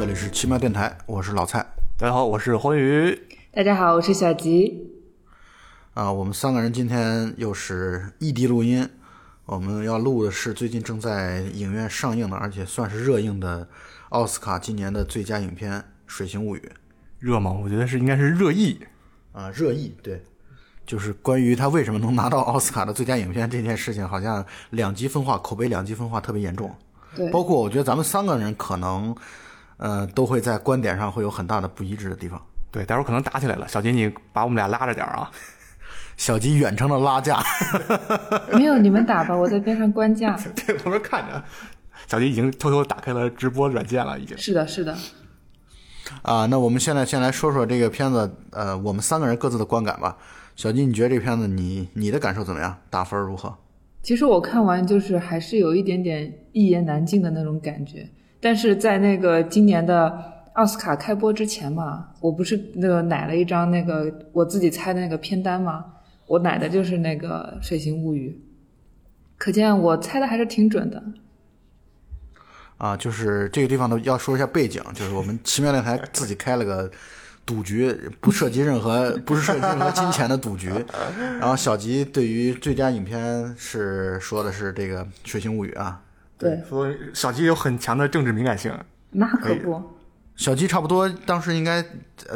这里是奇妙电台，我是老蔡。大家好，我是黄宇。大家好，我是小吉。啊，我们三个人今天又是异地录音。我们要录的是最近正在影院上映的，而且算是热映的奥斯卡今年的最佳影片《水形物语》。热吗？我觉得是应该是热议啊，热议对，就是关于他为什么能拿到奥斯卡的最佳影片这件事情，好像两极分化，口碑两极分化特别严重。对，包括我觉得咱们三个人可能，呃，都会在观点上会有很大的不一致的地方。对，待会儿可能打起来了。小吉，你把我们俩拉着点啊。小吉远程的拉架，没有你们打吧，我在边上观架。对，旁边看着。小吉已经偷偷打开了直播软件了，已经。是的，是的。啊，那我们现在先来说说这个片子，呃，我们三个人各自的观感吧。小吉，你觉得这片子你你的感受怎么样？打分如何？其实我看完就是还是有一点点一言难尽的那种感觉，但是在那个今年的。奥斯卡开播之前嘛，我不是那个奶了一张那个我自己猜的那个片单吗？我奶的就是那个《水形物语》，可见我猜的还是挺准的。啊，就是这个地方呢，要说一下背景，就是我们奇妙电台自己开了个赌局，不涉及任何，不是涉及任何金钱的赌局。然后小吉对于最佳影片是说的是这个《水形物语》啊，对，所以小鸡有很强的政治敏感性，那可不。小鸡差不多当时应该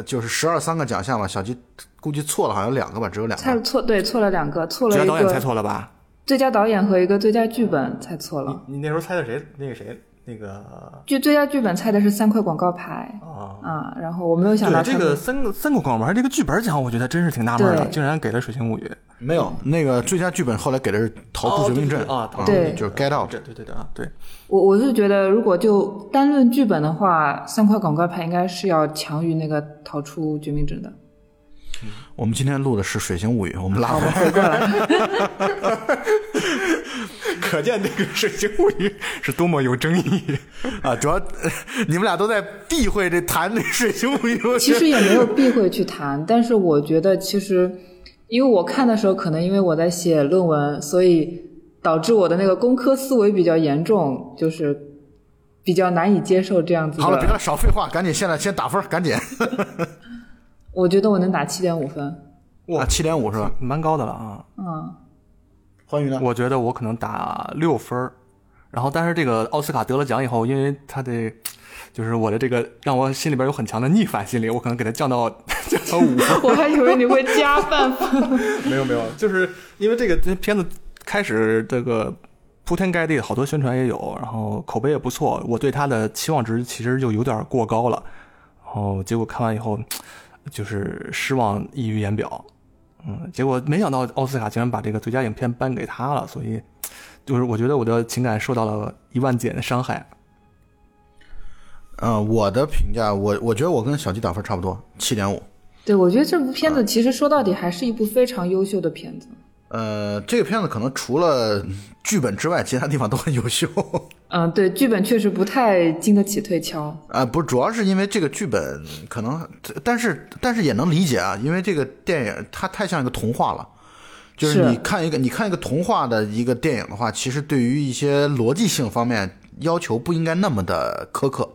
就是十二三个奖项吧，小鸡估计错了好像两个吧，只有两个。猜错对错了两个，错了一个。最佳导演猜错了吧？最佳导演和一个最佳剧本猜错了。你那时候猜的谁？那个谁？那个？就最佳剧本猜的是三块广告牌啊啊！然后我没有想到这个三个三个广告牌这个剧本奖，我觉得真是挺纳闷的，竟然给了《水形物语》。没有那个最佳剧本，后来给的是《逃出绝命镇》啊，对，就是 Get Out，对对对啊，对。我我是觉得，如果就单论剧本的话，三块广告牌应该是要强于那个《逃出绝命镇》的。我们今天录的是《水形物语》，我们拉回过来。可见这个《水形物语》是多么有争议啊！主要 你们俩都在避讳这谈那《水形物语》，其实也没有避讳去谈，但是我觉得其实。因为我看的时候，可能因为我在写论文，所以导致我的那个工科思维比较严重，就是比较难以接受这样子。好了，别了，少废话，赶紧现在先打分，赶紧。我觉得我能打七点五分。哇，七点五是吧？蛮高的了啊。嗯。欢愉呢？我觉得我可能打六分儿然后但是这个奥斯卡得了奖以后，因为他的。就是我的这个让我心里边有很强的逆反心理，我可能给他降到 降到五分。我还以为你会加半分。没有没有，就是因为这个片子开始这个铺天盖地，好多宣传也有，然后口碑也不错，我对他的期望值其实就有点过高了。然后结果看完以后，就是失望溢于言表。嗯，结果没想到奥斯卡竟然把这个最佳影片颁给他了，所以 就是我觉得我的情感受到了一万减的伤害。嗯，我的评价，我我觉得我跟小鸡打分差不多，七点五。对，我觉得这部片子其实说到底还是一部非常优秀的片子。呃，这个片子可能除了剧本之外，其他地方都很优秀。嗯，对，剧本确实不太经得起推敲。啊，不，主要是因为这个剧本可能，但是但是也能理解啊，因为这个电影它太像一个童话了，就是你看一个你看一个童话的一个电影的话，其实对于一些逻辑性方面要求不应该那么的苛刻。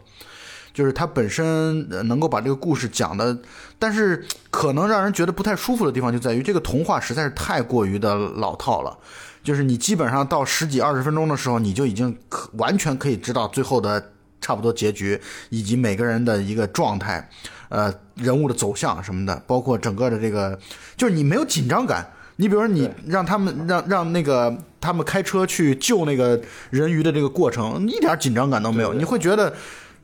就是它本身能够把这个故事讲的，但是可能让人觉得不太舒服的地方就在于这个童话实在是太过于的老套了。就是你基本上到十几二十分钟的时候，你就已经可完全可以知道最后的差不多结局，以及每个人的一个状态，呃，人物的走向什么的，包括整个的这个，就是你没有紧张感。你比如说，你让他们让让那个他们开车去救那个人鱼的这个过程，一点紧张感都没有，你会觉得。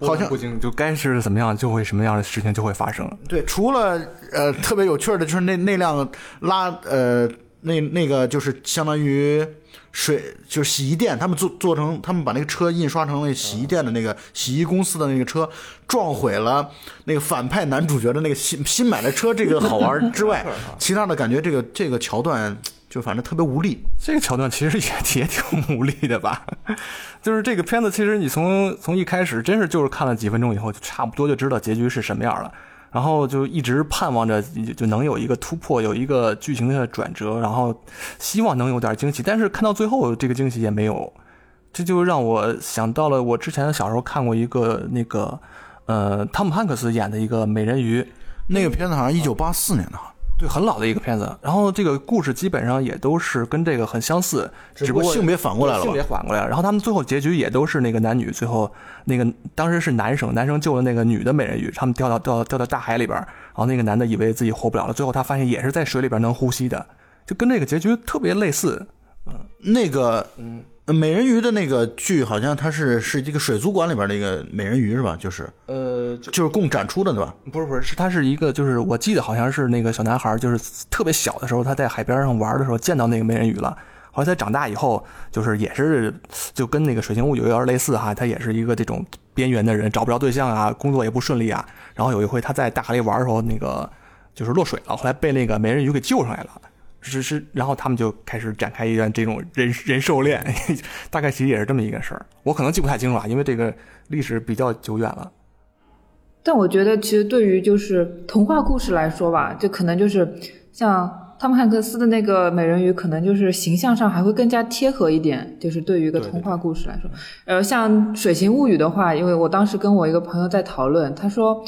好像不行，就该是怎么样，就会什么样的事情就会发生。对，除了呃特别有趣的，就是那那辆拉呃那那个就是相当于水就是洗衣店，他们做做成他们把那个车印刷成那洗衣店的那个洗衣公司的那个车撞毁了那个反派男主角的那个新新买的车，这个好玩之外，其他的感觉这个这个桥段。就反正特别无力，这个桥段其实也 也挺无力的吧。就是这个片子，其实你从从一开始，真是就是看了几分钟以后，就差不多就知道结局是什么样了。然后就一直盼望着就能有一个突破，有一个剧情的转折，然后希望能有点惊喜。但是看到最后，这个惊喜也没有。这就让我想到了我之前小时候看过一个那个呃汤姆汉克斯演的一个美人鱼，那个片子好像一九八四年的，对，很老的一个片子。然后这个故事基本上也都是跟这个很相似，只不过性别反过来了性别反过来了。然后他们最后结局也都是那个男女最后那个当时是男生，男生救了那个女的美人鱼，他们掉到掉到掉到大海里边，然后那个男的以为自己活不了了，最后他发现也是在水里边能呼吸的，就跟这个结局特别类似。嗯那个嗯。美人鱼的那个剧好像它是是一个水族馆里边的一个美人鱼是吧？就是呃，就是供展出的对吧？不是不是，是它是一个就是我记得好像是那个小男孩就是特别小的时候他在海边上玩的时候见到那个美人鱼了。后来他长大以后就是也是就跟那个水形物语有点类似哈，他也是一个这种边缘的人，找不着对象啊，工作也不顺利啊。然后有一回他在大海里玩的时候，那个就是落水了，后来被那个美人鱼给救上来了。是是，然后他们就开始展开一段这种人人兽恋，大概其实也是这么一个事儿。我可能记不太清楚啊，因为这个历史比较久远了。但我觉得，其实对于就是童话故事来说吧，就可能就是像汤姆汉克斯的那个美人鱼，可能就是形象上还会更加贴合一点。就是对于一个童话故事来说，呃，像《水形物语》的话，因为我当时跟我一个朋友在讨论，他说。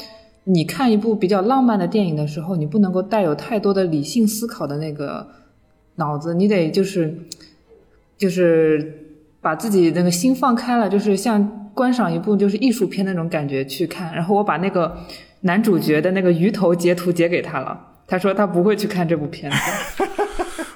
你看一部比较浪漫的电影的时候，你不能够带有太多的理性思考的那个脑子，你得就是就是把自己那个心放开了，就是像观赏一部就是艺术片那种感觉去看。然后我把那个男主角的那个鱼头截图截给他了，他说他不会去看这部片子。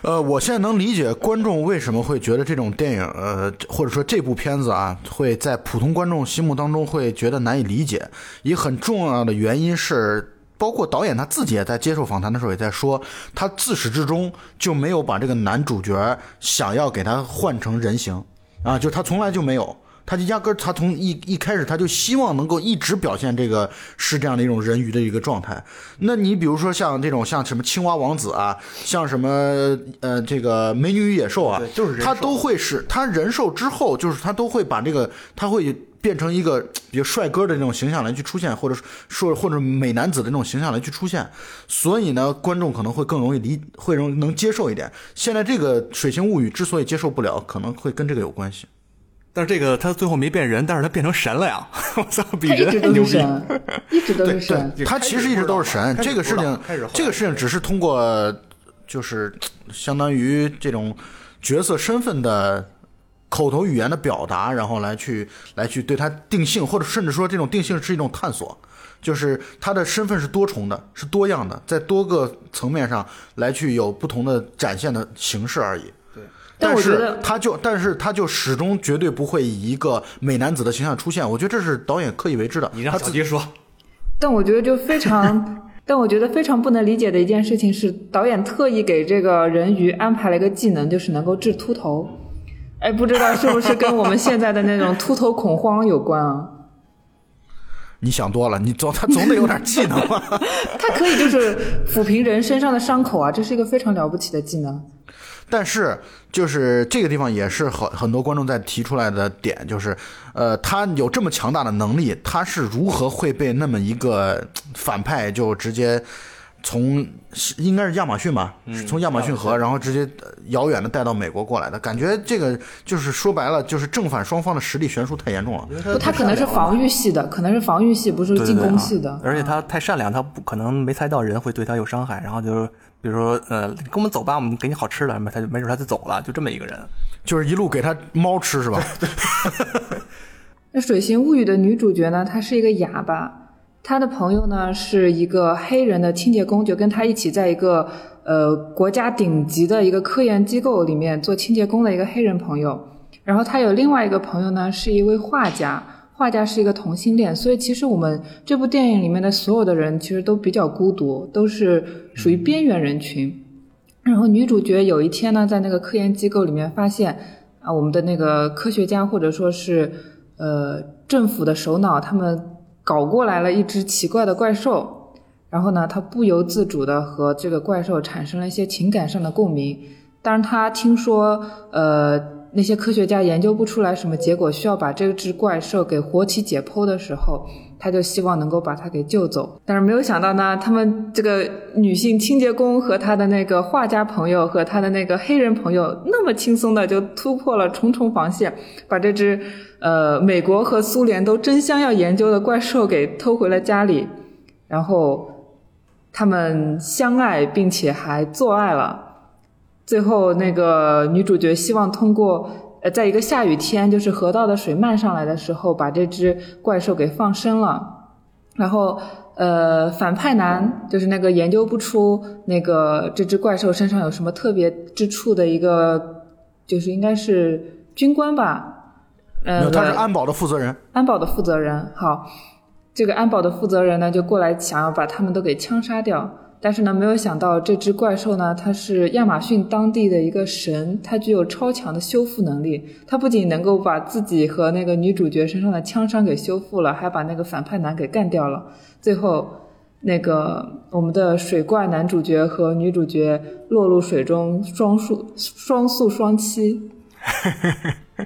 呃，我现在能理解观众为什么会觉得这种电影，呃，或者说这部片子啊，会在普通观众心目当中会觉得难以理解。一个很重要的原因是，包括导演他自己也在接受访谈的时候也在说，他自始至终就没有把这个男主角想要给他换成人形，啊，就他从来就没有。他就压根儿，他从一一开始他就希望能够一直表现这个是这样的一种人鱼的一个状态。那你比如说像这种像什么青蛙王子啊，像什么呃这个美女与野兽啊，就是他都会是他人兽之后，就是他都会把这个他会变成一个比较帅哥的那种形象来去出现，或者说或者美男子的那种形象来去出现。所以呢，观众可能会更容易理会容能接受一点。现在这个《水星物语》之所以接受不了，可能会跟这个有关系。但是这个他最后没变人，但是他变成神了呀！我操，比人还牛逼！都是神，一直都是神。他其实一直都是神，这个事情这个事情只是通过就是相当于这种角色身份的口头语言的表达，然后来去来去对他定性，或者甚至说这种定性是一种探索，就是他的身份是多重的，是多样的，在多个层面上来去有不同的展现的形式而已。但是但我觉得他就，但是他就始终绝对不会以一个美男子的形象出现。我觉得这是导演刻意为之的。你让他自小杰说，但我觉得就非常，但我觉得非常不能理解的一件事情是，导演特意给这个人鱼安排了一个技能，就是能够治秃头。哎，不知道是不是跟我们现在的那种秃头恐慌有关啊？你想多了，你总他总得有点技能吧？他可以就是抚平人身上的伤口啊，这是一个非常了不起的技能。但是就是这个地方也是很很多观众在提出来的点，就是呃，他有这么强大的能力，他是如何会被那么一个反派就直接从应该是亚马逊吧，从亚马逊河，然后直接呃遥远的带到美国过来的？感觉这个就是说白了，就是正反双方的实力悬殊太严重了。不，他可能是防御系的，可能是防御系，不是进对对对攻系的。而且他太善良，他不可能没猜到人会对他有伤害，然后就比如说呃，跟我们走吧，我们给你好吃的，他就没准他就走了，就这么一个人。就是一路给他猫吃是吧？那《水形物语》的女主角呢，她是一个哑巴，她的朋友呢是一个黑人的清洁工，就跟她一起在一个呃国家顶级的一个科研机构里面做清洁工的一个黑人朋友。然后他有另外一个朋友呢，是一位画家，画家是一个同性恋，所以其实我们这部电影里面的所有的人其实都比较孤独，都是属于边缘人群。然后女主角有一天呢，在那个科研机构里面发现啊，我们的那个科学家或者说是呃政府的首脑，他们搞过来了一只奇怪的怪兽。然后呢，他不由自主的和这个怪兽产生了一些情感上的共鸣。当他，听说呃那些科学家研究不出来什么结果，需要把这只怪兽给活体解剖的时候，他就希望能够把它给救走。但是没有想到呢，他们这个女性清洁工和他的那个画家朋友和他的那个黑人朋友，那么轻松的就突破了重重防线，把这只呃美国和苏联都争相要研究的怪兽给偷回了家里，然后他们相爱并且还做爱了。最后，那个女主角希望通过，呃，在一个下雨天，就是河道的水漫上来的时候，把这只怪兽给放生了。然后，呃，反派男就是那个研究不出那个这只怪兽身上有什么特别之处的一个，就是应该是军官吧？呃，他是安保的负责人。安保的负责人，好，这个安保的负责人呢，就过来想要把他们都给枪杀掉。但是呢，没有想到这只怪兽呢，它是亚马逊当地的一个神，它具有超强的修复能力。它不仅能够把自己和那个女主角身上的枪伤给修复了，还把那个反派男给干掉了。最后，那个我们的水怪男主角和女主角落入水中，双宿双宿双栖。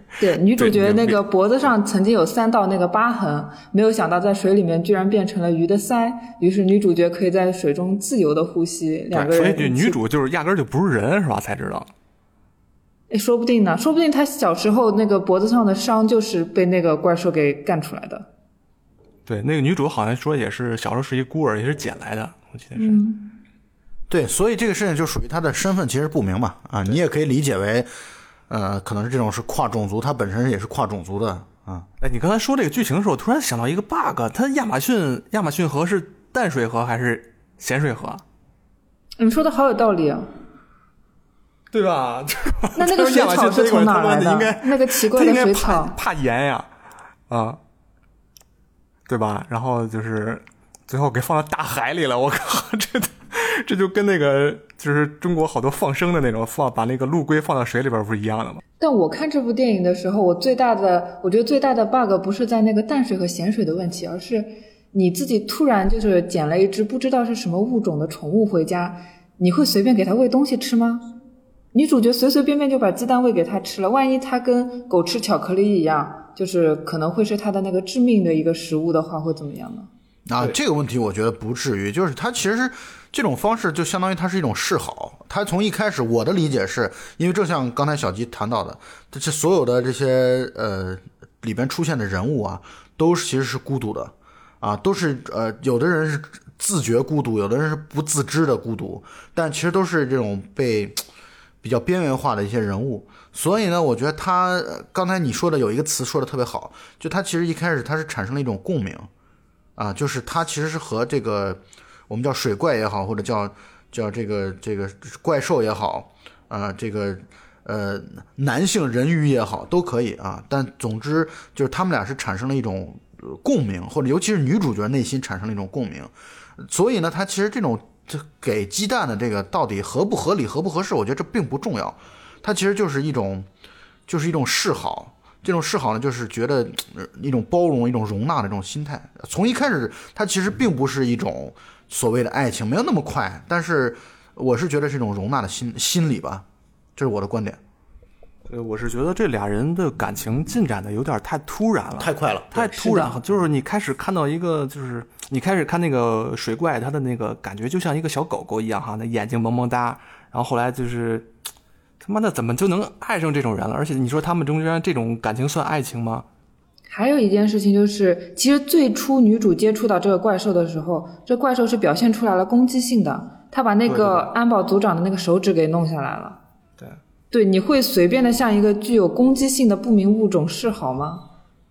对，女主角那个脖子上曾经有三道那个疤痕，没有想到在水里面居然变成了鱼的鳃，于是女主角可以在水中自由的呼吸。两个人，所以女主就是压根就不是人，是吧？才知道。哎，说不定呢，说不定她小时候那个脖子上的伤就是被那个怪兽给干出来的。对，那个女主好像说也是小时候是一孤儿，也是捡来的，我记得是。嗯。对，所以这个事情就属于她的身份其实不明嘛，啊，你也可以理解为。呃，可能是这种是跨种族，它本身也是跨种族的啊。哎，你刚才说这个剧情的时候，突然想到一个 bug，它亚马逊亚马逊河是淡水河还是咸水河？你说的好有道理啊，对吧？那那个 水草是从哪来的？那个奇怪的水草怕盐呀，啊，对吧？然后就是最后给放到大海里了，我靠，这这就跟那个。就是中国好多放生的那种放，把那个陆龟放到水里边，不是一样的吗？但我看这部电影的时候，我最大的，我觉得最大的 bug 不是在那个淡水和咸水的问题，而是你自己突然就是捡了一只不知道是什么物种的宠物回家，你会随便给它喂东西吃吗？女主角随随便便就把鸡蛋喂给它吃了，万一它跟狗吃巧克力一样，就是可能会是它的那个致命的一个食物的话，会怎么样呢？啊，这个问题我觉得不至于，就是它其实。这种方式就相当于它是一种示好，它从一开始我的理解是，因为正像刚才小吉谈到的，这所有的这些呃里边出现的人物啊，都是其实是孤独的，啊，都是呃有的人是自觉孤独，有的人是不自知的孤独，但其实都是这种被比较边缘化的一些人物。所以呢，我觉得他刚才你说的有一个词说的特别好，就他其实一开始他是产生了一种共鸣，啊，就是他其实是和这个。我们叫水怪也好，或者叫叫这个这个怪兽也好，啊，这个呃男性人鱼也好，都可以啊。但总之就是他们俩是产生了一种共鸣，或者尤其是女主角内心产生了一种共鸣。所以呢，他其实这种这给鸡蛋的这个到底合不合理、合不合适，我觉得这并不重要。它其实就是一种就是一种示好。这种示好呢，就是觉得一种包容、一种容纳的这种心态。从一开始，它其实并不是一种。所谓的爱情没有那么快，但是我是觉得是一种容纳的心心理吧，这是我的观点。呃，我是觉得这俩人的感情进展的有点太突然了，太快了，太突然了。就是你开始看到一个，就是你开始看那个水怪，他的那个感觉就像一个小狗狗一样哈，那眼睛萌萌哒。然后后来就是他妈的怎么就能爱上这种人了？而且你说他们中间这种感情算爱情吗？还有一件事情就是，其实最初女主接触到这个怪兽的时候，这怪兽是表现出来了攻击性的，他把那个安保组长的那个手指给弄下来了。对，对，你会随便的向一个具有攻击性的不明物种示好吗？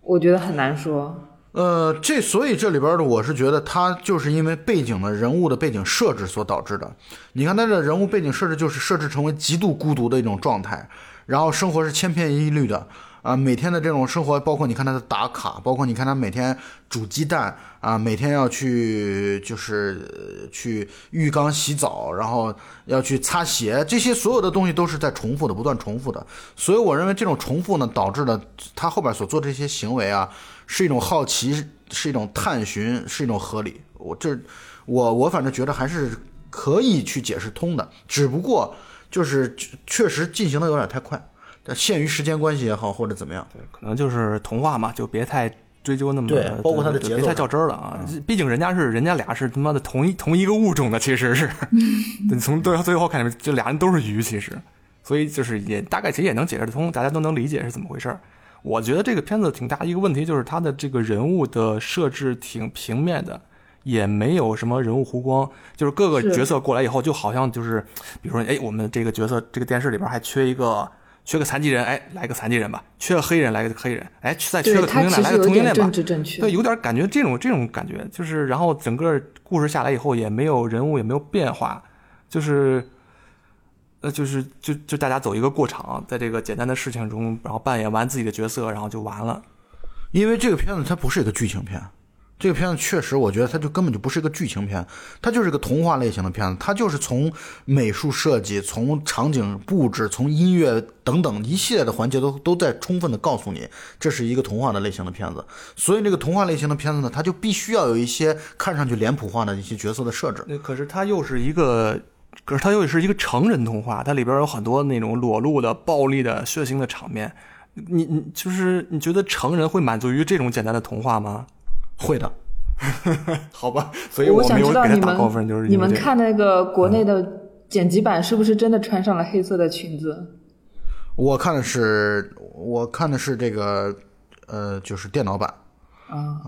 我觉得很难说。呃，这所以这里边的我是觉得，他就是因为背景的人物的背景设置所导致的。你看他的人物背景设置就是设置成为极度孤独的一种状态，然后生活是千篇一律的。啊，每天的这种生活，包括你看他的打卡，包括你看他每天煮鸡蛋啊，每天要去就是去浴缸洗澡，然后要去擦鞋，这些所有的东西都是在重复的，不断重复的。所以我认为这种重复呢，导致了他后边所做的这些行为啊，是一种好奇，是一种探寻，是一种合理。我这我我反正觉得还是可以去解释通的，只不过就是确实进行的有点太快。限于时间关系也好，或者怎么样，对，可能就是童话嘛，就别太追究那么对包括他的节奏别太较真儿了啊。毕竟人家是人家俩是他妈的同一同一个物种的，其实是，对从最最后看，这俩人都是鱼，其实，所以就是也大概其实也能解释得通，大家都能理解是怎么回事儿。我觉得这个片子挺大一个问题，就是他的这个人物的设置挺平面的，也没有什么人物弧光，就是各个角色过来以后，就好像就是，比如说，哎，我们这个角色这个电视里边还缺一个缺个残疾人，哎，来个残疾人吧；缺个黑人，来个黑人，哎，再缺个同性恋，来个同性恋吧点政。治正确。对，有点感觉这种这种感觉，就是然后整个故事下来以后也没有人物也没有变化，就是，呃，就是就就大家走一个过场，在这个简单的事情中，然后扮演完自己的角色，然后就完了。因为这个片子它不是一个剧情片，这个片子确实我觉得它就根本就不是一个剧情片，它就是个童话类型的片子，它就是从美术设计、从场景布置、从音乐等等一系列的环节都都在充分的告诉你，这是一个童话的类型的片子。所以这个童话类型的片子呢，它就必须要有一些看上去脸谱化的一些角色的设置。那可是它又是一个，可是它又是一个成人童话，它里边有很多那种裸露的、暴力的、血腥的场面。你你就是你觉得成人会满足于这种简单的童话吗？会的，好吧，所以我想没有给他知道你们打高分，就是你们看那个国内的剪辑版，是不是真的穿上了黑色的裙子？我看的是我看的是这个呃，就是电脑版。啊，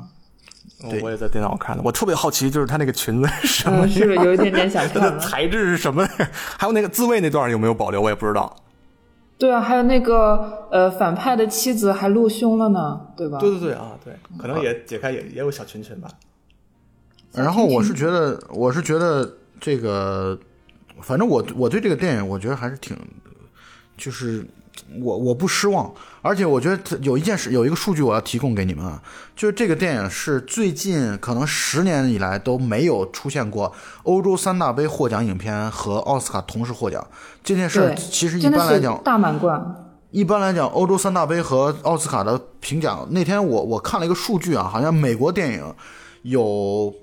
我也在电脑看的，我特别好奇，就是他那个裙子是什么嗯，是不是有一点点想 它的看？材质是什么？还有那个自慰那段有没有保留？我也不知道。对啊，还有那个呃，反派的妻子还露胸了呢，对吧？对对对啊，对，可能也解开也也有小裙裙吧。然后我是觉得，我是觉得这个，反正我我对这个电影，我觉得还是挺，就是我我不失望，而且我觉得有一件事，有一个数据我要提供给你们啊，就是这个电影是最近可能十年以来都没有出现过欧洲三大杯获奖影片和奥斯卡同时获奖。这件事，对，其实一般来讲，大满贯。一般来讲，欧洲三大杯和奥斯卡的评奖，那天我我看了一个数据啊，好像美国电影有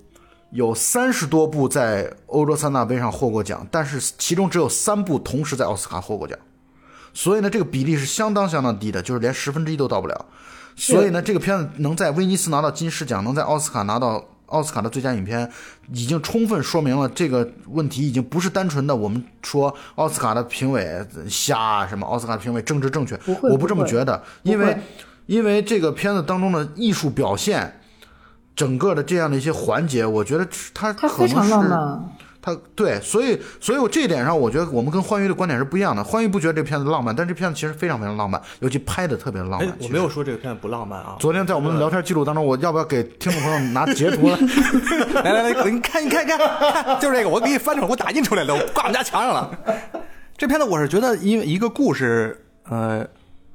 有三十多部在欧洲三大杯上获过奖，但是其中只有三部同时在奥斯卡获过奖，所以呢，这个比例是相当相当低的，就是连十分之一都到不了。所以呢，这个片子能在威尼斯拿到金狮奖，能在奥斯卡拿到奥斯卡的最佳影片，已经充分说明了这个问题已经不是单纯的我们说奥斯卡的评委瞎啊什么，奥斯卡的评委政治正确，不会我不这么觉得，因为因为这个片子当中的艺术表现，整个的这样的一些环节，我觉得它它可能非常浪是漫，它对，所以所以我这一点上，我觉得我们跟欢愉的观点是不一样的。欢愉不觉得这片子浪漫，但这片子其实非常非常浪漫，尤其拍的特别浪漫。哎我没有说这个片子不浪漫啊。昨天在我们的聊天记录当中，我要不要给听众朋友拿截图 来？来来来，你看你看看，看就是这个，我给你翻出来，我打印出来了，我挂我们家墙上了。这片子我是觉得，因为一个故事，呃，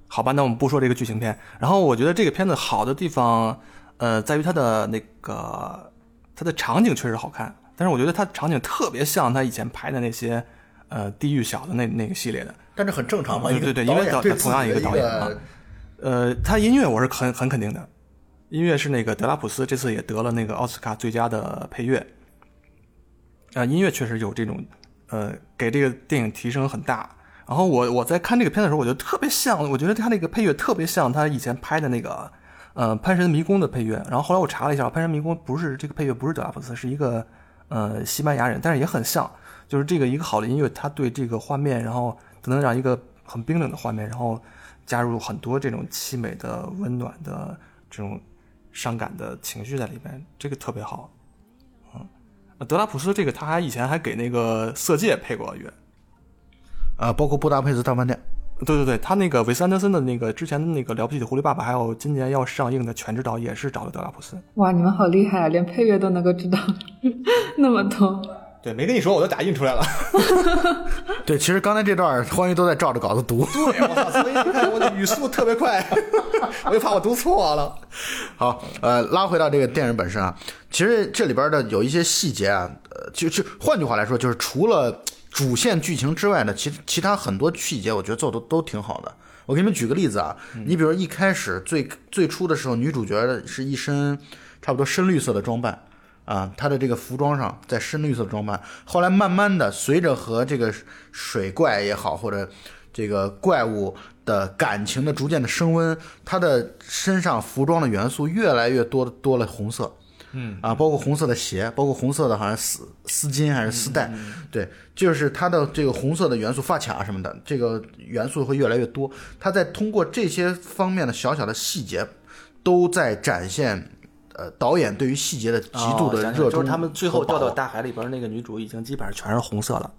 好吧，那我们不说这个剧情片。然后我觉得这个片子好的地方，呃，在于它的那个它的场景确实好看，但是我觉得它场景特别像他以前拍的那些呃地狱小的那那个系列的。但这很正常嘛，对对对因为导同样一个导演啊呃，他音乐我是很很肯定的，音乐是那个德拉普斯，这次也得了那个奥斯卡最佳的配乐。啊、音乐确实有这种，呃，给这个电影提升很大。然后我我在看这个片子的时候，我觉得特别像，我觉得他那个配乐特别像他以前拍的那个，呃，《潘神迷宫》的配乐。然后后来我查了一下，《潘神迷宫》不是这个配乐不是德拉普斯，是一个呃西班牙人，但是也很像，就是这个一个好的音乐，它对这个画面，然后它能让一个很冰冷的画面，然后加入很多这种凄美的、温暖的这种伤感的情绪在里边，这个特别好。嗯，德拉普斯这个他还以前还给那个《色戒》配过乐。啊，包括布达佩斯大饭店。对对对，他那个韦斯安德森的那个之前的那个了不起的狐狸爸爸，还有今年要上映的全知道也是找的德拉普斯。哇，你们好厉害啊，连配乐都能够知道 那么多。对，没跟你说，我都打印出来了。对，其实刚才这段欢愉都在照着稿子读。对，我操，所以你看我的语速特别快，我就怕我读错了。好，呃，拉回到这个电影本身啊，其实这里边的有一些细节啊，呃，就就换句话来说，就是除了主线剧情之外的其其他很多细节，我觉得做的都挺好的。我给你们举个例子啊，你比如一开始最最初的时候，女主角是一身差不多深绿色的装扮。啊，她的这个服装上在深绿色的装扮，后来慢慢的随着和这个水怪也好，或者这个怪物的感情的逐渐的升温，她的身上服装的元素越来越多多了红色。嗯啊，包括红色的鞋，包括红色的好像丝丝巾还是丝带，对，就是它的这个红色的元素发卡什么的，这个元素会越来越多。它在通过这些方面的小小的细节，都在展现呃导演对于细节的极度的热衷。就是他们最后掉到大海里边，那个女主已经基本上全是红色了。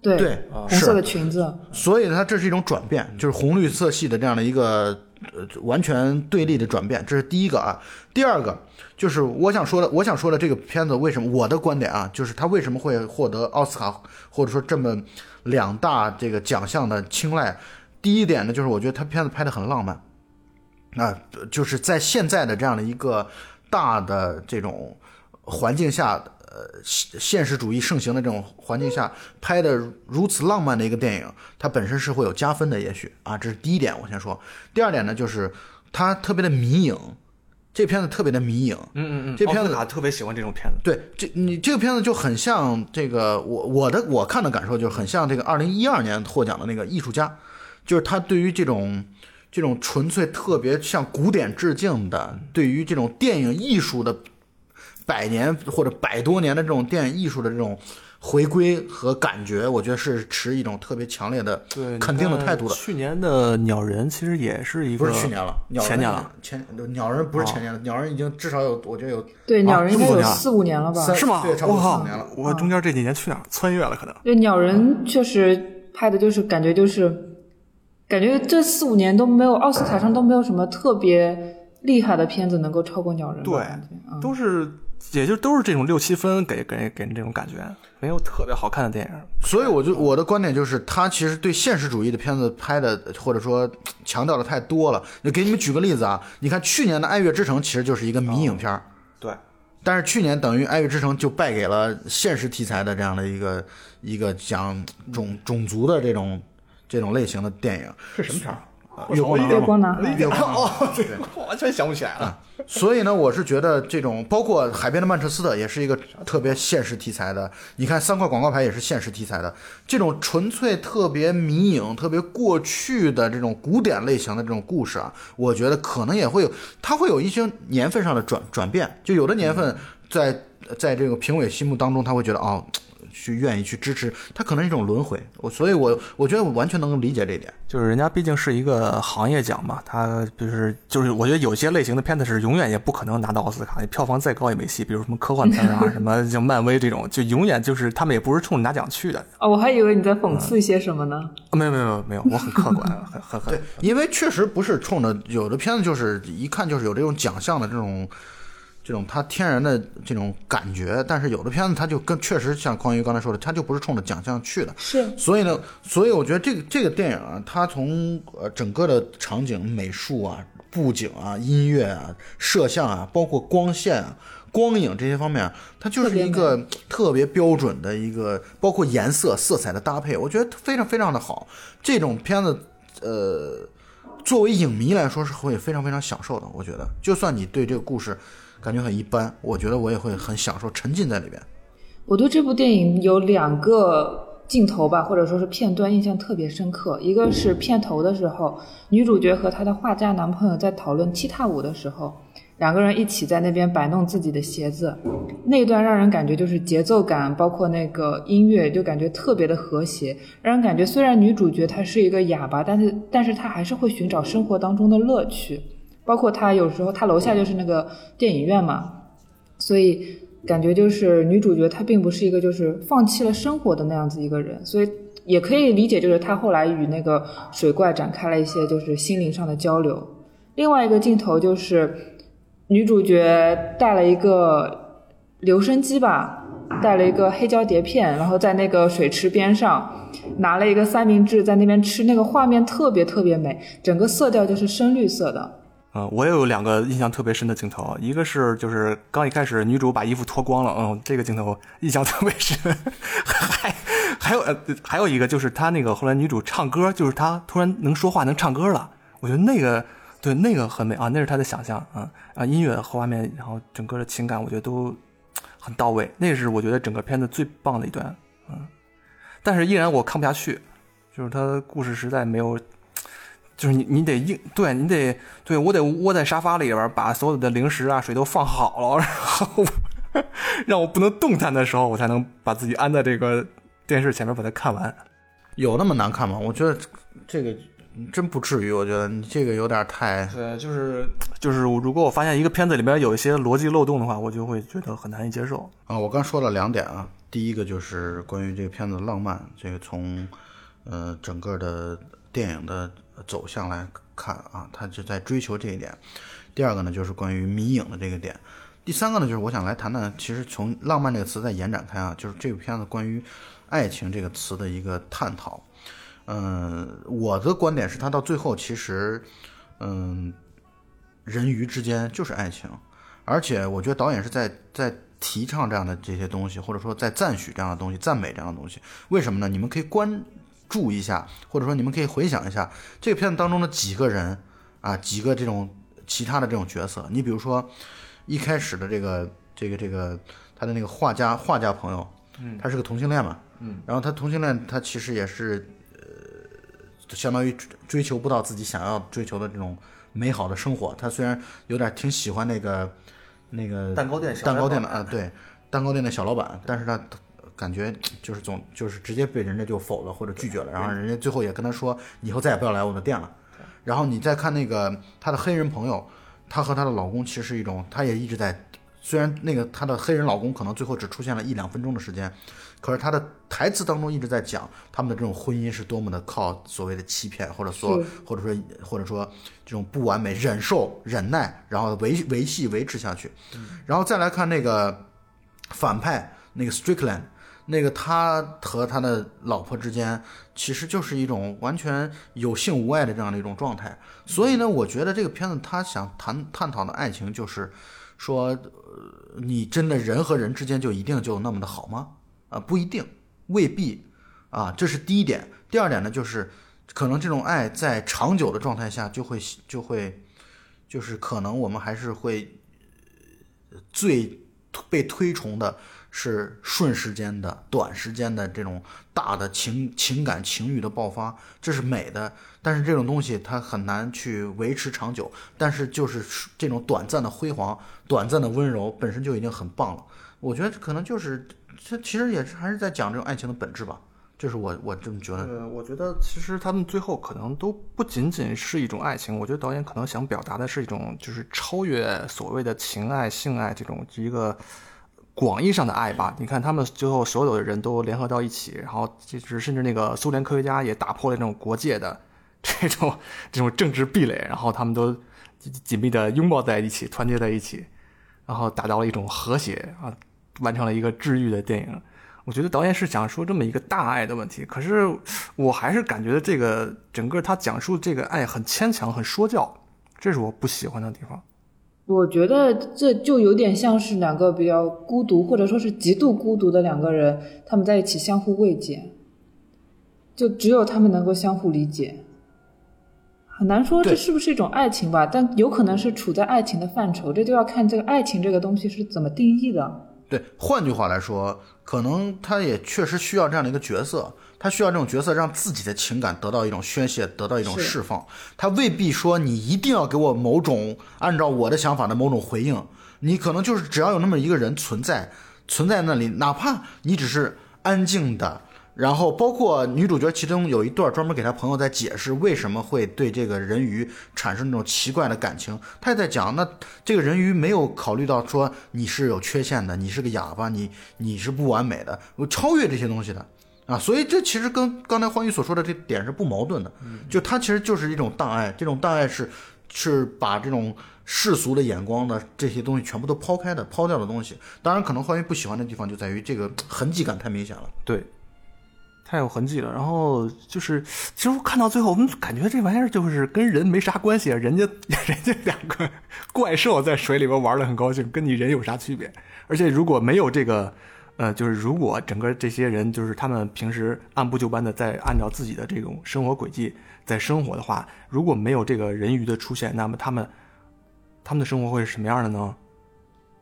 对对红色的裙子，所以呢，它这是一种转变，就是红绿色系的这样的一个呃完全对立的转变，这是第一个啊。第二个就是我想说的，我想说的这个片子为什么我的观点啊，就是它为什么会获得奥斯卡或者说这么两大这个奖项的青睐。第一点呢，就是我觉得它片子拍得很浪漫，啊，就是在现在的这样的一个大的这种环境下。呃，现现实主义盛行的这种环境下拍的如此浪漫的一个电影，它本身是会有加分的，也许啊，这是第一点，我先说。第二点呢，就是它特别的迷影，这片子特别的迷影。嗯嗯嗯，这片子特别喜欢这种片子。对，这你这个片子就很像这个我我的我看的感受就是很像这个二零一二年获奖的那个艺术家，就是他对于这种这种纯粹特别向古典致敬的，对于这种电影艺术的百年或者百多年的这种电影艺术的这种回归和感觉，我觉得是持一种特别强烈的对，肯定的态度的。去年的鸟人其实也是一个，不是去年了，鸟人前年了，哦前鸟人不是前年了，鸟人已经至少有，我觉得有对，鸟人应该有四五年了吧？三是吗？对差不多我靠四五年了我中间这几年去哪儿穿越了？可能对，鸟人确实拍的就是感觉就是，感觉这四五年都没有奥斯卡上都没有什么特别厉害的片子能够超过鸟人。对嗯，都是，也就都是这种六七分给给给人这种感觉，没有特别好看的电影。所以我就我的观点就是，他其实对现实主义的片子拍的，或者说强调的太多了。就给你们举个例子啊，你看去年的《爱乐之城》其实就是一个迷影片儿，对，但是去年等于《爱乐之城》就败给了现实题材的这样的一个一个讲种种族的这种这种类型的电影。是什么片儿？月光月光男孩月光男孩哦，对，我完全想不起来了。所以呢，我是觉得这种包括《海边的曼彻斯特》也是一个特别现实题材的。你看三块广告牌也是现实题材的，这种纯粹特别迷影、特别过去的这种古典类型的这种故事啊，我觉得可能也会有，它会有一些年份上的转转变。就有的年份在在这个评委心目当中，他会觉得哦。去愿意去支持，它可能是一种轮回，我所以我，我觉得我完全能够理解这一点。就是人家毕竟是一个行业奖嘛，他就是就是，我觉得有些类型的片子是永远也不可能拿到奥斯卡，票房再高也没戏。比如什么科幻片啊，什么像漫威这种，就永远就是他们也不是冲着拿奖去的。哦，我还以为你在讽刺一些什么呢？啊没有没有没有没有，我很客观，很很很对，因为确实不是冲着有的片子就是一看就是有这种奖项的这种这种它天然的这种感觉，但是有的片子它就跟确实像匡宇刚才说的，它就不是冲着奖项去的。是所以呢，所以我觉得这个这个电影啊，它从呃整个的场景、美术啊、布景啊、音乐啊、摄像啊，包括光线啊、光影这些方面啊，它就是一个特别标准的一个，包括颜色、色彩的搭配，我觉得非常非常的好。这种片子，呃，作为影迷来说是会非常非常享受的。我觉得，就算你对这个故事感觉很一般，我觉得我也会很享受，沉浸在里边。我对这部电影有两个镜头吧，或者说是片段印象特别深刻。一个是片头的时候，女主角和她的画家男朋友在讨论踢踏舞的时候，两个人一起在那边摆弄自己的鞋子，那段让人感觉就是节奏感，包括那个音乐，就感觉特别的和谐，让人感觉虽然女主角她是一个哑巴，但是但是她还是会寻找生活当中的乐趣。包括她有时候，她楼下就是那个电影院嘛，所以感觉就是女主角她并不是一个就是放弃了生活的那样子一个人，所以也可以理解就是她后来与那个水怪展开了一些就是心灵上的交流。另外一个镜头就是女主角带了一个留声机吧，带了一个黑胶碟片，然后在那个水池边上拿了一个三明治在那边吃，那个画面特别特别美，整个色调就是深绿色的。嗯，我也有两个印象特别深的镜头，一个是就是刚一开始女主把衣服脱光了，嗯，这个镜头印象 特别深，还还有呃还有一个就是她那个后来女主唱歌，就是她突然能说话能唱歌了，我觉得那个对那个很美啊，那是她的想象啊啊音乐和画面，然后整个的情感我觉得都很到位，那是我觉得整个片子最棒的一段，嗯，但是依然我看不下去，就是它故事实在没有。就是你你得硬，对你得对我得窝在沙发里边，把所有的零食啊水都放好了，然后 让我不能动弹的时候，我才能把自己安在这个电视前面把它看完。有那么难看吗？我觉得这个真不至于，我觉得你这个有点太……对，就是就是，如果我发现一个片子里面有一些逻辑漏洞的话，我就会觉得很难以接受。啊，我刚说了两点啊，第一个就是关于这个片子的浪漫，这个从呃整个的电影的走向来看啊，他就在追求这一点。第二个呢，就是关于迷影的这个点。第三个呢，就是我想来谈谈，其实从浪漫这个词再延展开啊，就是这个片子关于爱情这个词的一个探讨。嗯，我的观点是，他到最后其实，嗯，人鱼之间就是爱情，而且我觉得导演是在在提倡这样的这些东西，或者说在赞许这样的东西，赞美这样的东西。为什么呢？你们可以观注意一下，或者说你们可以回想一下这个片子当中的几个人啊，几个这种其他的这种角色。你比如说一开始的这个这个这个他的那个画家画家朋友，嗯，他是个同性恋嘛，嗯，然后他同性恋，他其实也是呃，相当于追追求不到自己想要追求的这种美好的生活。他虽然有点挺喜欢那个那个蛋糕店小蛋糕店的啊，对，蛋糕店的小老板，但是他感觉就是总就是直接被人家就否了或者拒绝了，然后人家最后也跟他说以后再也不要来我的店了。然后你再看那个她的黑人朋友，她和她的老公其实是一种，她也一直在，虽然那个她的黑人老公可能最后只出现了一两分钟的时间，可是她的台词当中一直在讲他们的这种婚姻是多么的靠所谓的欺骗，或者说或者说或者说这种不完美忍受忍耐，然后维维系维持下去，然后再来看那个反派那个 Strickland，那个他和他的老婆之间其实就是一种完全有性无爱的这样的一种状态。所以呢，我觉得这个片子他想谈探讨的爱情，就是说，呃，你真的人和人之间就一定就那么的好吗？啊，不一定，未必啊，这是第一点。第二点呢，就是可能这种爱在长久的状态下就会就会，就是可能我们还是会最被推崇的是瞬时间的、短时间的这种大的情情感情欲的爆发，这是美的。但是这种东西它很难去维持长久。但是就是这种短暂的辉煌、短暂的温柔，本身就已经很棒了。我觉得可能就是这其实也是还是在讲这种爱情的本质吧。这是我我这么觉得。呃，我觉得其实他们最后可能都不仅仅是一种爱情，我觉得导演可能想表达的是一种就是超越所谓的情爱、性爱这种一个广义上的爱吧。你看他们最后所有的人都联合到一起，然后就是甚至那个苏联科学家也打破了这种国界的 这种这种政治壁垒，然后他们都紧紧密的拥抱在一起，团结在一起，然后达到了一种和谐啊，完成了一个治愈的电影。我觉得导演是想说这么一个大爱的问题，可是我还是感觉这个整个他讲述这个爱很牵强、很说教，这是我不喜欢的地方。我觉得这就有点像是两个比较孤独，或者说是极度孤独的两个人，他们在一起相互慰藉，就只有他们能够相互理解。很难说这是不是一种爱情吧，但有可能是处在爱情的范畴，这就要看这个爱情这个东西是怎么定义的。对，换句话来说，可能他也确实需要这样的一个角色，他需要这种角色让自己的情感得到一种宣泄，得到一种释放。他未必说你一定要给我某种按照我的想法的某种回应，你可能就是只要有那么一个人存在，存在那里，哪怕你只是安静的。然后包括女主角，其中有一段专门给她朋友在解释为什么会对这个人鱼产生那种奇怪的感情。她也在讲，那这个人鱼没有考虑到说你是有缺陷的，你是个哑巴，你你是不完美的，我超越这些东西的啊。所以这其实跟刚才欢愉所说的这点是不矛盾的，就它其实就是一种大爱，这种大爱是是把这种世俗的眼光的这些东西全部都抛开的、抛掉的东西。当然，可能欢愉不喜欢的地方就在于这个痕迹感太明显了。对，太有痕迹了。然后就是，其实我看到最后，我们感觉这玩意儿就是跟人没啥关系，人家 人家两个怪兽在水里边玩的很高兴，跟你人有啥区别？而且如果没有这个，呃，就是如果整个这些人就是他们平时按部就班的在按照自己的这种生活轨迹在生活的话，如果没有这个人鱼的出现，那么他们他们的生活会是什么样的呢？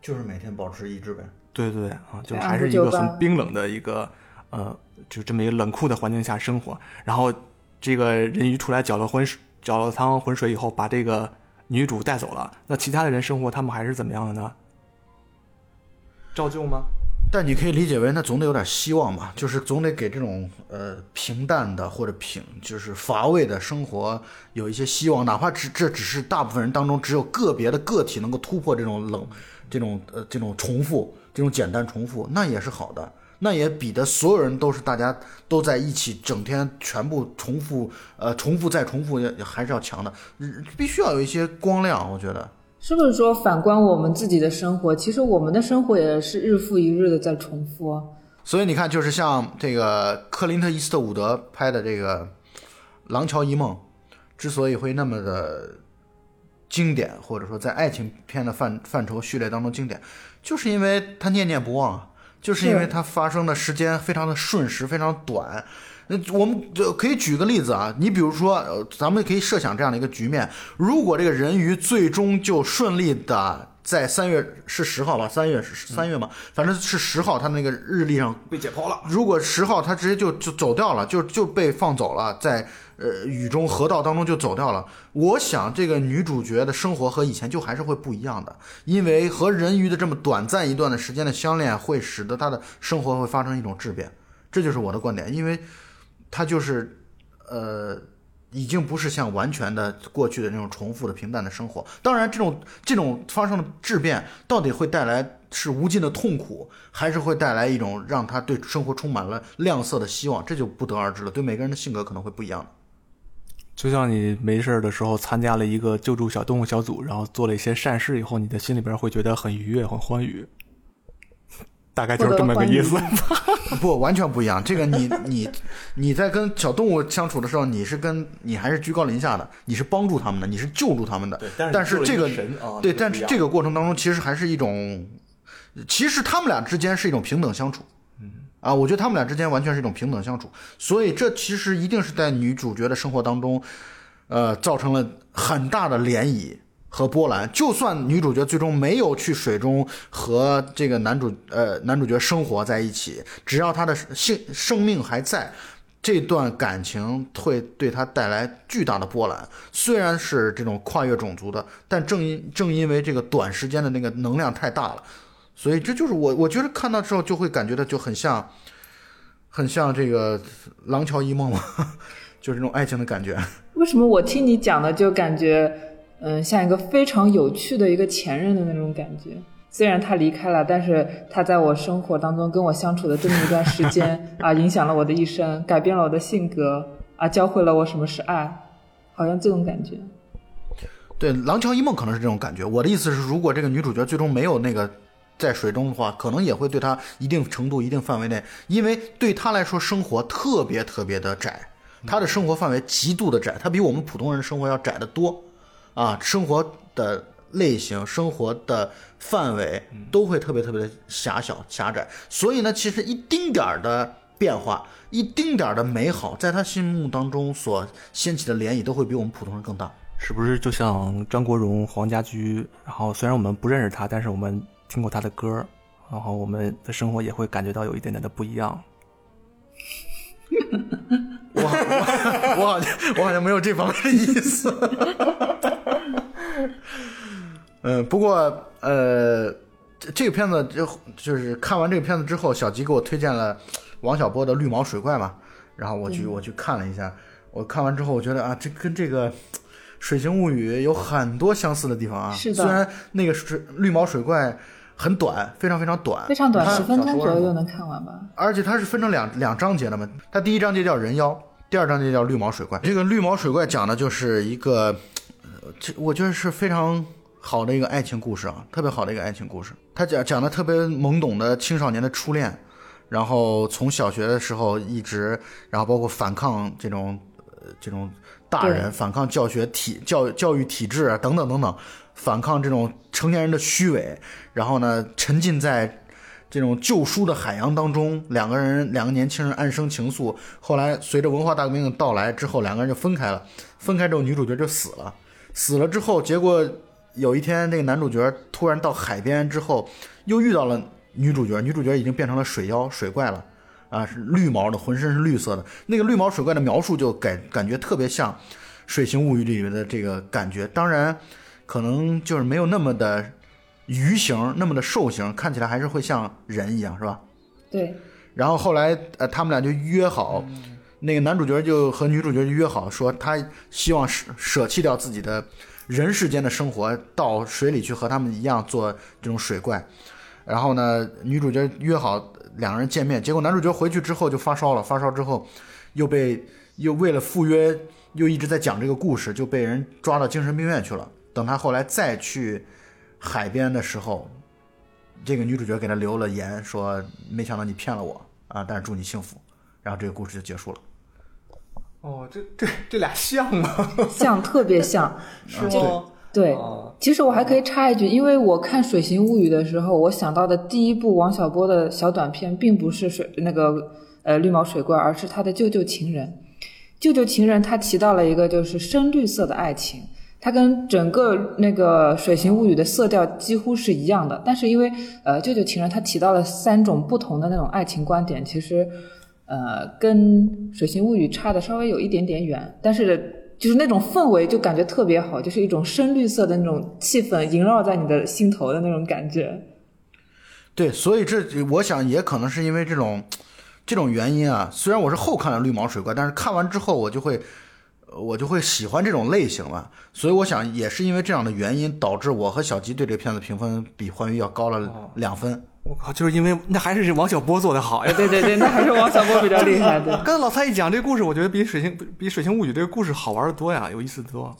就是每天保持一致呗。对对对啊，就还是一个很冰冷的一个呃，就这么一个冷酷的环境下生活。然后这个人鱼出来搅了浑水找了汤浑水以后，把这个女主带走了。那其他的人生活，他们还是怎么样的呢？照旧吗？但你可以理解为，那总得有点希望嘛，就是总得给这种呃平淡的或者平就是乏味的生活有一些希望，哪怕只这只是大部分人当中只有个别的个体能够突破这种冷这种呃这种重复这种简单重复，那也是好的，那也比的所有人都是大家都在一起，整天全部重复呃重复再重复也还是要强的，必须要有一些光亮，我觉得。是不是说反观我们自己的生活，其实我们的生活也是日复一日的在重复。所以你看，就是像这个克林特·伊斯特伍德拍的这个《廊桥遗梦》，之所以会那么的经典，或者说在爱情片的范范畴序列当中经典，就是因为他念念不忘啊，就是因为它发生的时间非常的瞬时，非常短。那我们就可以举个例子啊，你比如说，呃，咱们可以设想这样的一个局面：如果这个人鱼最终就顺利的在三月是十号吧，三月是三月嘛，反正是十号，他那个日历上被解剖了。如果十号他直接就就走掉了，就就被放走了，在呃雨中河道当中就走掉了。我想这个女主角的生活和以前就还是会不一样的，因为和人鱼的这么短暂一段的时间的相恋，会使得她的生活会发生一种质变。这就是我的观点，因为。她就是，呃，已经不是像完全的过去的那种重复的平淡的生活。当然，这种这种发生的质变，到底会带来是无尽的痛苦，还是会带来一种让他对生活充满了亮色的希望，这就不得而知了。对每个人的性格可能会不一样。就像你没事的时候参加了一个救助小动物小组，然后做了一些善事以后，你的心里边会觉得很愉悦、很欢愉。大概就是这么个意思，不完全不一样。这个你你你在跟小动物相处的时候，你是跟你还是居高临下的，你是帮助他们的，你是救助他们的。但是这个对，但是这个过程当中其实还是一种，其实他们俩之间是一种平等相处。啊，我觉得他们俩之间完全是一种平等相处，所以这其实一定是在女主角的生活当中，呃，造成了很大的涟漪。和波澜，就算女主角最终没有去水中和这个男主呃男主角生活在一起，只要他的性生命还在，这段感情会对他带来巨大的波澜。虽然是这种跨越种族的，但正因正因为这个短时间的那个能量太大了，所以这就是我我觉得看到之后就会感觉到就很像，很像这个《廊桥遗梦》嘛，就是那种爱情的感觉。为什么我听你讲的就感觉？嗯，像一个非常有趣的一个前任的那种感觉。虽然他离开了，但是他在我生活当中跟我相处的这么一段时间 啊，影响了我的一生，改变了我的性格啊，教会了我什么是爱，好像这种感觉。对，《廊桥遗梦》可能是这种感觉。我的意思是，如果这个女主角最终没有那个在水中的话，可能也会对他一定程度、一定范围内，因为对他来说，生活特别特别的窄，他的生活范围极度的窄，他比我们普通人生活要窄得多。啊，生活的类型、生活的范围都会特别特别的狭小、狭窄，所以呢，其实一丁点儿的变化、一丁点儿的美好，在他心目当中所掀起的涟漪，都会比我们普通人更大。是不是就像张国荣、黄家驹？然后虽然我们不认识他，但是我们听过他的歌，然后我们的生活也会感觉到有一点点的不一样。我 我我好像 我好像没有这方面的意思。嗯，不过呃，这个片子就就是看完这个片子之后，小吉给我推荐了王小波的《绿毛水怪》嘛，然后我去我去看了一下，我看完之后我觉得啊，这跟这个《水形物语》有很多相似的地方啊。是的。虽然那个是绿毛水怪很短，非常非常短，非常短，十分钟左右就能看完吧。而且它是分成两两章节的嘛，它第一章节叫人妖，第二章节叫绿毛水怪。这个绿毛水怪讲的就是一个。这我觉得是非常好的一个爱情故事啊，特别好的一个爱情故事。他讲讲的特别懵懂的青少年的初恋，然后从小学的时候一直，然后包括反抗这种呃这种大人，反抗教学体教教育体制啊等等等等，反抗这种成年人的虚伪，然后呢沉浸在这种旧书的海洋当中，两个人两个年轻人暗生情愫。后来随着文化大革命的到来之后，两个人就分开了。分开之后，女主角就死了。死了之后，结果有一天，那个男主角突然到海边之后，又遇到了女主角。女主角已经变成了水妖、水怪了，啊，是绿毛的，浑身是绿色的。那个绿毛水怪的描述就感感觉特别像水形物语》里面的这个感觉。当然，可能就是没有那么的鱼形，那么的兽形，看起来还是会像人一样，是吧？对。然后后来，呃，他们俩就约好，那个男主角就和女主角就约好，说他希望舍舍弃掉自己的人世间的生活，到水里去和他们一样做这种水怪。然后呢，女主角约好两个人见面，结果男主角回去之后就发烧了，发烧之后又被又为了赴约，又一直在讲这个故事，就被人抓到精神病院去了。等他后来再去海边的时候，这个女主角给他留了言，说没想到你骗了我啊，但是祝你幸福。然后这个故事就结束了。哦，这这这俩像吗？像，特别像，是吗？对，其实我还可以插一句，因为我看《水形物语》的时候，我想到的第一部王小波的小短片，并不是水那个呃绿毛水怪，而是他的舅舅情人。舅舅情人他提到了一个就是深绿色的爱情，它跟整个那个《水形物语》的色调几乎是一样的。但是因为呃舅舅情人他提到了三种不同的那种爱情观点，其实呃跟《水形物语》差的稍微有一点点远，但是。就是那种氛围，就感觉特别好，就是一种深绿色的那种气氛萦绕在你的心头的那种感觉。对，所以这我想也可能是因为这种这种原因啊。虽然我是后看了绿毛水怪，但是看完之后我就会我就会喜欢这种类型嘛。所以我想也是因为这样的原因，导致我和小吉对这个片子评分比欢愉要高了两分。我靠，就是因为那还是王小波做的好呀！对对对，那还是王小波比较厉害。对。刚才老蔡一讲这个故事，我觉得比《水星比《水星物语》这个故事好玩的多呀，有意思的多。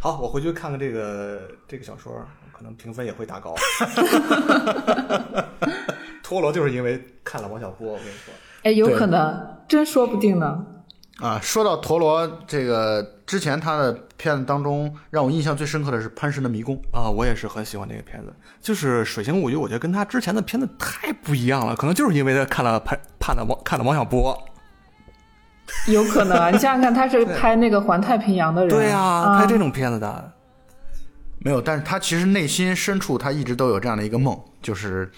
好，我回去看看这个这个小说，可能评分也会打高。陀螺就是因为看了王小波，我跟你说，哎，有可能，真说不定呢。啊，说到陀螺，这个之前他的片子当中，让我印象最深刻的是《潘神的迷宫》啊，我也是很喜欢这个片子。就是《水形物语》，我觉得跟他之前的片子太不一样了，可能就是因为他看了潘潘的王看了王小波，有可能啊。你想想看，他是 拍那个环太平洋的人，对呀，拍这种片子的，没有，但是他其实内心深处，他一直都有这样的一个梦，就是。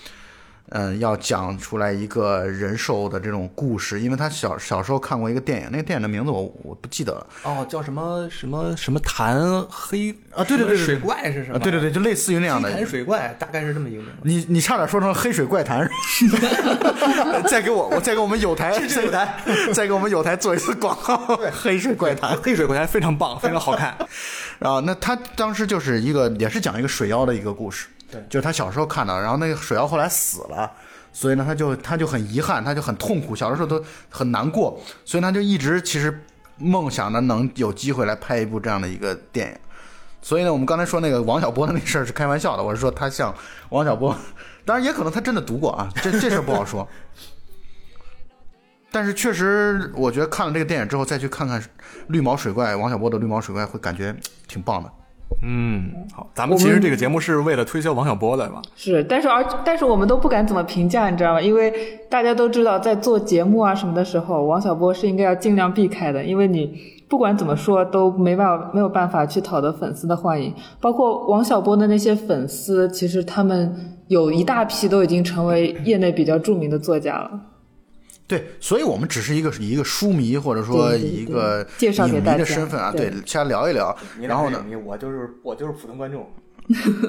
嗯，要讲出来一个人兽的这种故事，因为他小小时候看过一个电影，那个电影的名字我我不记得了。哦，叫什么什么什么潭黑啊？对对对，水怪是什么？对对对，就类似于那样的。潭水怪大概是这么一个名。你你差点说成黑水怪谈。再给我，我再给我们有台，有台，再给我们有台做一次广告。对黑水怪谈，黑水怪谈非常棒，非常好看。然 后那他当时就是一个，也是讲一个水妖的一个故事。对，就是他小时候看到，然后那个水妖后来死了，所以呢，他就他就很遗憾，他就很痛苦，小的时候都很难过，所以他就一直其实梦想着能有机会来拍一部这样的一个电影。所以呢，我们刚才说那个王小波的那事儿是开玩笑的，我是说他像王小波，当然也可能他真的读过啊，这 这事不好说。但是确实，我觉得看了这个电影之后，再去看看绿毛水怪，王小波的绿毛水怪，会感觉挺棒的。嗯，好，咱们其实这个节目是为了推销王小波的吧？是，但是而但是我们都不敢怎么评价，你知道吗？因为大家都知道，在做节目啊什么的时候，王小波是应该要尽量避开的，因为你不管怎么说都没办法没有办法去讨得粉丝的欢迎。包括王小波的那些粉丝，其实他们有一大批都已经成为业内比较著名的作家了。对，所以我们只是一个以一个书迷或者说一个影迷的身份啊，对，瞎聊一聊。然后呢，我就是我就是普通观众。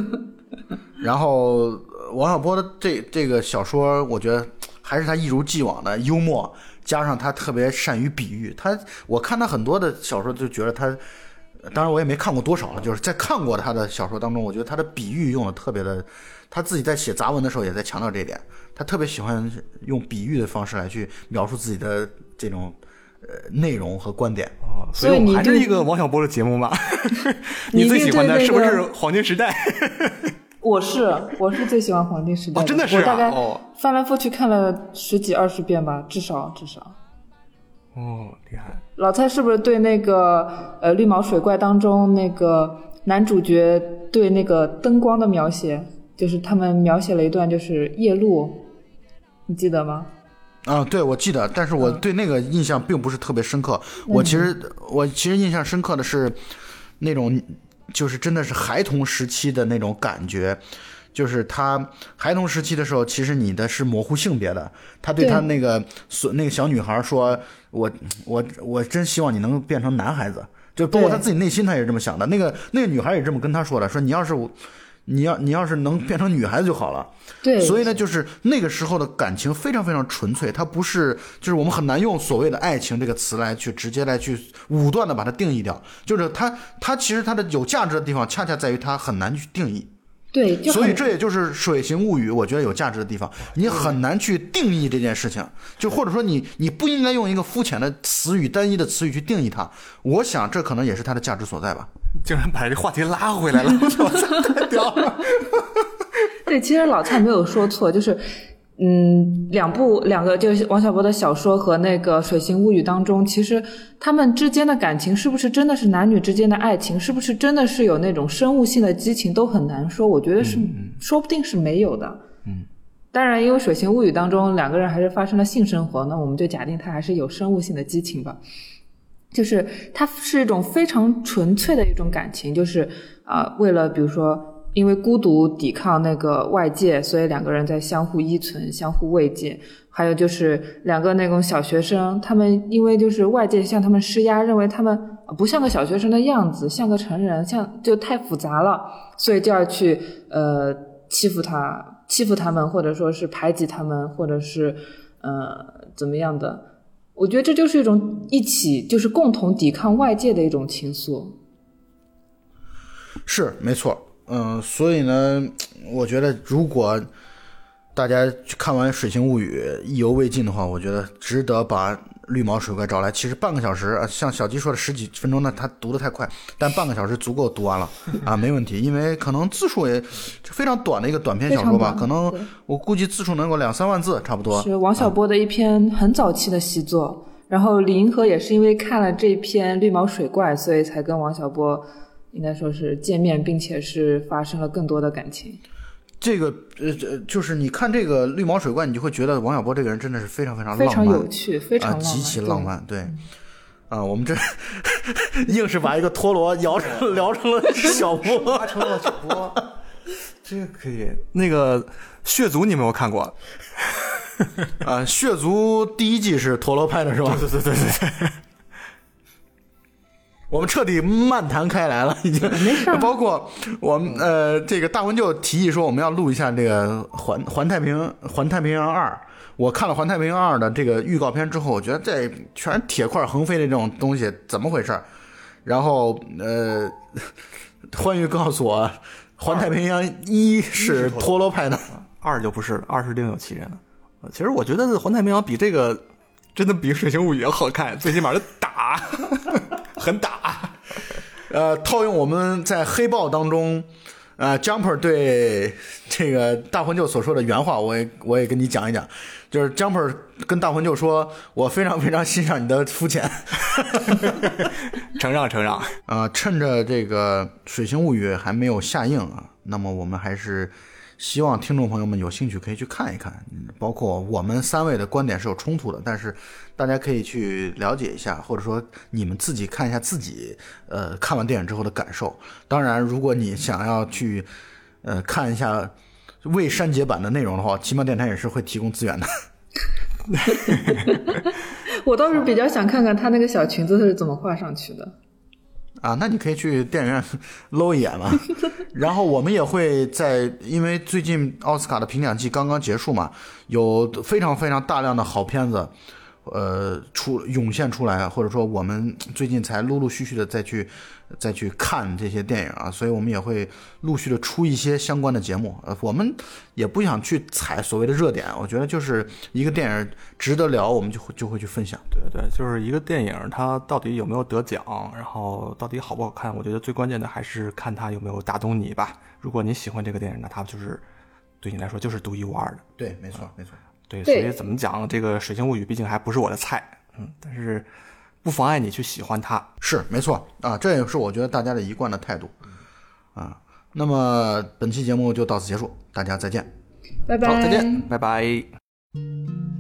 然后王小波的这这个小说，我觉得还是他一如既往的幽默，加上他特别善于比喻。他我看他很多的小说，就觉得他，当然我也没看过多少了，就是在看过他的小说当中，我觉得他的比喻用的特别的。他自己在写杂文的时候也在强调这一点，他特别喜欢用比喻的方式来去描述自己的这种呃内容和观点。哦，所以我还是一个王小波的节目嘛。你最喜欢的是不是黄金时代？我是我是最喜欢黄金时代，真的是我大概翻来覆去看了十几二十遍吧，至少至少。哦，厉害！老蔡是不是对那个呃绿毛水怪当中那个男主角对那个灯光的描写？就是他们描写了一段，就是夜路，你记得吗？啊，对，我记得，但是我对那个印象并不是特别深刻。我其实我其实印象深刻的是那种，就是真的是孩童时期的那种感觉。就是他孩童时期的时候，其实你的是模糊性别的。他对他那个所那个小女孩说：“我我我真希望你能变成男孩子。”就包括他自己内心，他也是这么想的。那个那个女孩也这么跟他说的，说你要是我，你要你要是能变成女孩子就好了。对，所以呢，就是那个时候的感情非常非常纯粹，它不是就是我们很难用所谓的爱情这个词来去直接来去武断的把它定义掉。就是它它其实它的有价值的地方，恰恰在于它很难去定义。对，就所以这也就是《水形物语》我觉得有价值的地方，你很难去定义这件事情，就或者说你你不应该用一个肤浅的词语、单一的词语去定义它。我想这可能也是它的价值所在吧。竟然把这话题拉回来了，我操，太屌了！对，其实老蔡没有说错，就是，嗯，两部两个就是王小波的小说和那个《水形物语》当中，其实他们之间的感情是不是真的是男女之间的爱情，是不是真的是有那种生物性的激情，都很难说。我觉得是，说不定是没有的。嗯，当然，因为《水形物语》当中两个人还是发生了性生活，那我们就假定他还是有生物性的激情吧。就是它是一种非常纯粹的一种感情，就是啊、为了比如说因为孤独抵抗那个外界，所以两个人在相互依存、相互慰藉。还有就是两个那种小学生，他们因为就是外界向他们施压，认为他们不像个小学生的样子，像个成人，像就太复杂了，所以就要去呃欺负他、欺负他们，或者说是排挤他们，或者是呃怎么样的。我觉得这就是一种一起，就是共同抵抗外界的一种情愫。是没错，嗯，所以呢，我觉得如果大家看完《水形物语》意犹未尽的话，我觉得值得把绿毛水怪找来。其实半个小时啊，像小鸡说的十几分钟呢，他读的太快，但半个小时足够读完了 啊，没问题。因为可能字数也非常短的一个短篇小说吧，可能我估计字数能够两三万字差不多。是王小波的一篇很早期的习作。然后李银河也是因为看了这篇《绿毛水怪》，所以才跟王小波应该说是见面，并且是发生了更多的感情。这个呃呃，就是你看这个绿毛水怪，你就会觉得王小波这个人真的是非常非常非常浪漫，有趣，非常啊，浪漫，极其对浪漫，对。啊，我们这 硬是把一个陀螺摇成聊 成了小波，拉成了小波，这个可以。那个血族你有没有看过？啊，血族第一季是陀螺拍的是吧？对对对对对，我们彻底漫谈开来了，已经。没事包括我们呃，这个大文就提议说我们要录一下这个环环太平环太平洋二。我看了环太平洋二的这个预告片之后，我觉得这 全是铁块横飞的这种东西，怎么回事儿？然后呃，欢愉告诉我，环太平洋一是陀螺派的。二就不是，二是另有其人其实我觉得《环太平洋》比这个真的比《水形物语》要好看，最起码是打，很打。呃，套用我们在黑豹当中，呃，Jumper 对这个大魂舅所说的原话，我也我也跟你讲一讲，就是 Jumper 跟大魂舅说：“我非常非常欣赏你的肤浅。承 让承让，啊，趁着这个《水星物语》还没有下映啊，那么我们还是希望听众朋友们有兴趣可以去看一看。包括我们三位的观点是有冲突的，但是大家可以去了解一下，或者说你们自己看一下自己呃看完电影之后的感受。当然，如果你想要去呃看一下未删节版的内容的话，奇妙电台也是会提供资源的。我倒是比较想看看他那个小裙子是怎么画上去的。啊，那你可以去电影院 搂一眼嘛。然后我们也会在，因为最近奥斯卡的评奖季刚刚结束嘛，有非常非常大量的好片子，呃，出涌现出来，或者说我们最近才陆陆续续的再去再去看这些电影啊，所以我们也会陆续的出一些相关的节目。呃，我们也不想去踩所谓的热点，我觉得就是一个电影值得聊，我们就会就会去分享。对对，就是一个电影，它到底有没有得奖，然后到底好不好看，我觉得最关键的还是看它有没有打动你吧。如果你喜欢这个电影，那它就是对你来说就是独一无二的。对，没错，没错。对，所以怎么讲，这个《水星物语》毕竟还不是我的菜，嗯，但是不妨碍你去喜欢它。是没错啊，这也是我觉得大家的一贯的态度啊。那么本期节目就到此结束，大家再见。拜拜，好，再见，拜拜。